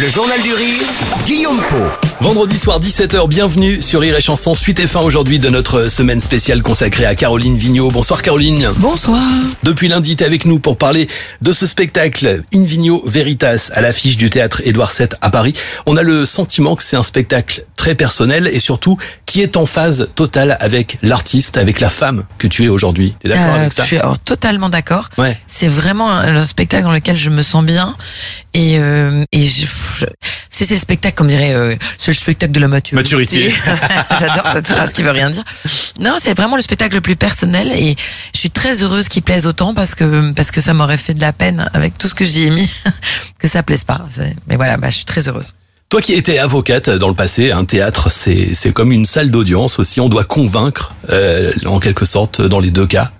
Le Journal du Rire, Guillaume Po. Vendredi soir 17h, bienvenue sur Rire et Chanson, suite et fin aujourd'hui de notre semaine spéciale consacrée à Caroline Vigneault. Bonsoir Caroline. Bonsoir. Depuis lundi, t'es avec nous pour parler de ce spectacle In Veritas à l'affiche du théâtre Édouard VII à Paris. On a le sentiment que c'est un spectacle très personnel et surtout qui est en phase totale avec l'artiste, avec la femme que tu es aujourd'hui. T'es d'accord Euh, avec ça Je suis alors, totalement d'accord. Ouais. C'est vraiment un, un spectacle dans lequel je me sens bien et euh, et je, je- c'est c'est le spectacle comme dirait euh, c'est le spectacle de la maturité. Maturité. J'adore cette phrase qui veut rien dire. Non, c'est vraiment le spectacle le plus personnel et je suis très heureuse qu'il plaise autant parce que parce que ça m'aurait fait de la peine avec tout ce que j'y ai mis que ça plaise pas. Mais voilà, bah, je suis très heureuse. Toi qui étais avocate dans le passé, un théâtre c'est c'est comme une salle d'audience aussi. On doit convaincre euh, en quelque sorte dans les deux cas.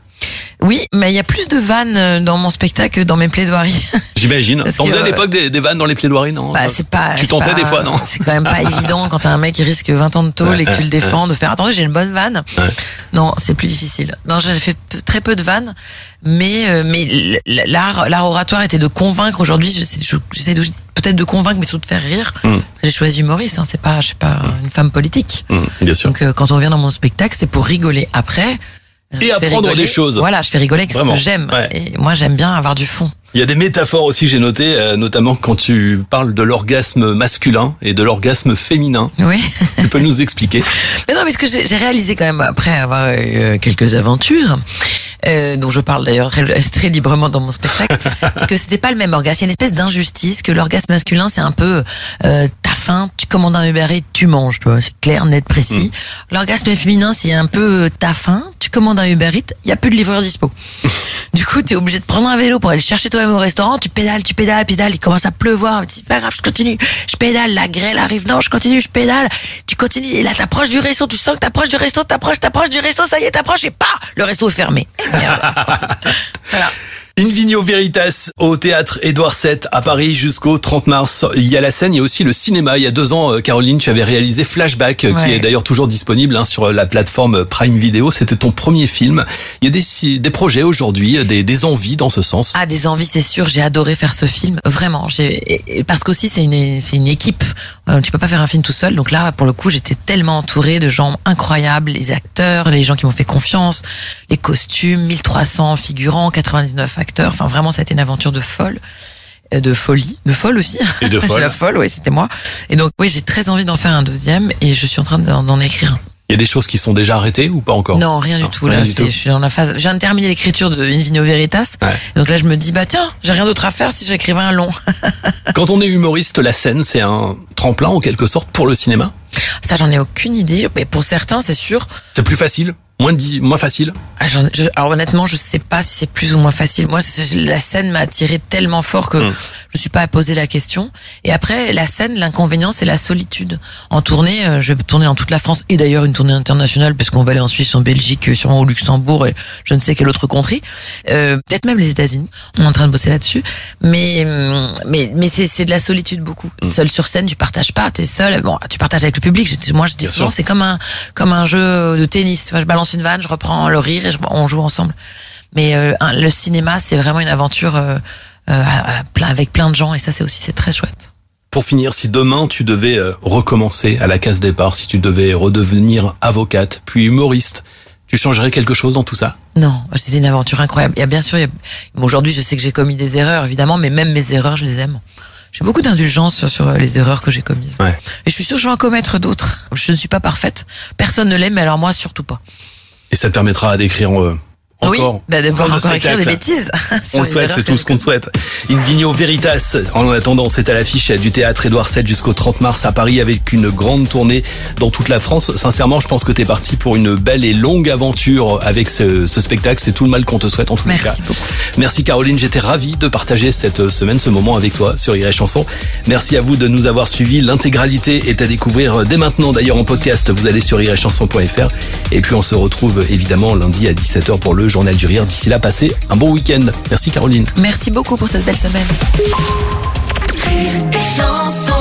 Oui, mais il y a plus de vannes euh, dans mon spectacle que dans mes plaidoiries. J'imagine. T'en faisais à euh, l'époque des, des vannes dans les plaidoiries, non? Bah, c'est pas. Tu tentais pas- des fois, non? C'est quand même pas évident quand t'as un mec qui risque 20 ans de tôle Ouais, et que tu le défends de faire attendez, j'ai une bonne vanne. Ouais. Non, c'est plus difficile. Non, j'ai fait très peu de vannes, mais euh, mais l'art l'art oratoire était de convaincre. Aujourd'hui, j'essaie de- peut-être de convaincre, mais surtout de faire rire. Mm. J'ai choisi humoriste. Hein, c'est pas je suis pas une femme politique. Hum, bien sûr. Donc euh, quand on vient dans mon spectacle, c'est pour rigoler. Après. Fais apprendre rigoler- des choses. Voilà, je fais rigoler avec Vraiment, ce que j'aime. ouais. Et moi, j'aime bien avoir du fond. Il y a des métaphores aussi, j'ai noté, euh, notamment quand tu parles de l'orgasme masculin et de l'orgasme féminin. Oui. tu peux nous expliquer Mais non, mais ce que j'ai réalisé quand même après avoir eu euh, quelques aventures, euh, dont je parle d'ailleurs très, très librement dans mon spectacle, c'est que c'était pas le même orgasme. Il y a une espèce d'injustice que l'orgasme masculin, c'est un peu euh, t'as faim, tu commandes un Uber Eats, tu manges, tu vois, c'est clair, net, précis. L'orgasme féminin, c'est un peu euh, t'as faim, tu commandes un Uber Eats, il y a plus de livreur dispo. Du coup, t'es obligé de prendre un vélo pour aller chercher toi-même au restaurant. Tu pédales, tu pédales, pédales. Il commence à pleuvoir. Tu dis, pas grave, je continue. Je pédale. La grêle arrive. Non, je continue, je pédale. Tu continues. Et là, t'approches du resto. Tu sens que t'approches du resto. T'approches, t'approches du resto. Ça y est, t'approches et pas. Le resto est fermé. Veritas au théâtre Édouard VII à Paris jusqu'au 30 mars. Il y a la scène, il y a aussi le cinéma. Il y a deux ans, euh, Caroline, tu avais réalisé Flashback, euh, qui est d'ailleurs toujours disponible hein, sur la plateforme Prime Video. C'était ton premier film. Il y a des, projets aujourd'hui, des, des envies dans ce sens? Ah, des envies, c'est sûr. J'ai adoré faire ce film. Vraiment. Parce qu'aussi, c'est une, c'est une équipe. Euh, tu peux pas faire un film tout seul. Donc là, pour le coup, j'étais tellement entourée de gens incroyables. Les acteurs, les gens qui m'ont fait confiance, les costumes, 1300 figurants, 99 acteurs. Enfin, vraiment, ça a été une aventure de folle. Euh, De folie, de folle aussi. Et de folle. la folle, oui, c'était moi. Et donc, oui, j'ai très envie d'en faire un deuxième et je suis en train d'en d'en écrire un. Il y a des choses qui sont déjà arrêtées ou pas encore Non, rien du tout. rien Là, du c'est- tout. je suis dans la phase. Je viens de terminer l'écriture de Invino Veritas. Ouais. Donc là, je me dis, bah tiens, j'ai rien d'autre à faire si j'écrivais un long. Quand on est humoriste, la scène, c'est un tremplin en quelque sorte pour le cinéma? Ça, j'en ai aucune idée. Mais pour certains, c'est sûr. C'est plus facile, moins, di- moins facile. Ah, je- alors honnêtement, je sais pas si c'est plus ou moins facile. Moi, la scène m'a attiré tellement fort que Mm. je suis pas à poser la question. Et après, la scène, l'inconvénient, c'est la solitude. En tournée, euh, je vais tourner dans toute la France et d'ailleurs une tournée internationale parce qu'on va aller en Suisse, en Belgique, euh, sûrement au Luxembourg et je ne sais quelle autre contrée. Euh, Peut-être même les États-Unis. On est en train de bosser là-dessus. Mais hum, mais mais c'est c'est de la solitude beaucoup. Mm. Seul sur scène, tu partages pas. T'es seul. Bon, tu partages avec le public. Moi, je dis Bien souvent, c'est comme un comme un jeu de tennis. Vois, je balance une vanne, je reprends le rire et je- on joue ensemble. Mais euh, le cinéma, c'est vraiment une aventure euh, euh, avec plein de gens et ça, c'est aussi c'est très chouette. Pour finir, si demain tu devais euh, recommencer à la case départ, si tu devais redevenir avocate, puis humoriste, tu changerais quelque chose dans tout ça? Non, c'était une aventure incroyable. Il y a bien sûr, a- bon, aujourd'hui, je sais que j'ai commis des erreurs, évidemment, mais même mes erreurs, je les aime. J'ai beaucoup d'indulgence sur, sur les erreurs que j'ai commises. Ouais. Et je suis sûre que je vais en commettre d'autres. Je ne suis pas parfaite. Personne ne l'est, mais alors moi, surtout pas. Et ça te permettra d'écrire euh, encore, oui, bah, de pouvoir de encore écrire des bêtises. sur On souhaite, c'est tout ce qu'on te souhaite. Invigno Veritas, en attendant, c'est à l'affiche du théâtre Édouard VII jusqu'au 30 mars à Paris avec une grande tournée dans toute la France. Sincèrement, je pense que tu es parti pour une belle et longue aventure avec ce, ce spectacle. C'est tout le mal qu'on te souhaite en tous les cas. Merci beaucoup. Merci Caroline, j'étais ravi de partager cette semaine, ce moment avec toi sur Iré Chanson. Merci à vous de nous avoir suivis. L'intégralité est à découvrir dès maintenant d'ailleurs en podcast. Vous allez sur iréchanson.fr et puis on se retrouve évidemment lundi à 17h pour le journal du rire. D'ici là, passez un bon week-end. Merci Caroline. Merci beaucoup pour cette belle semaine. Rire et chanson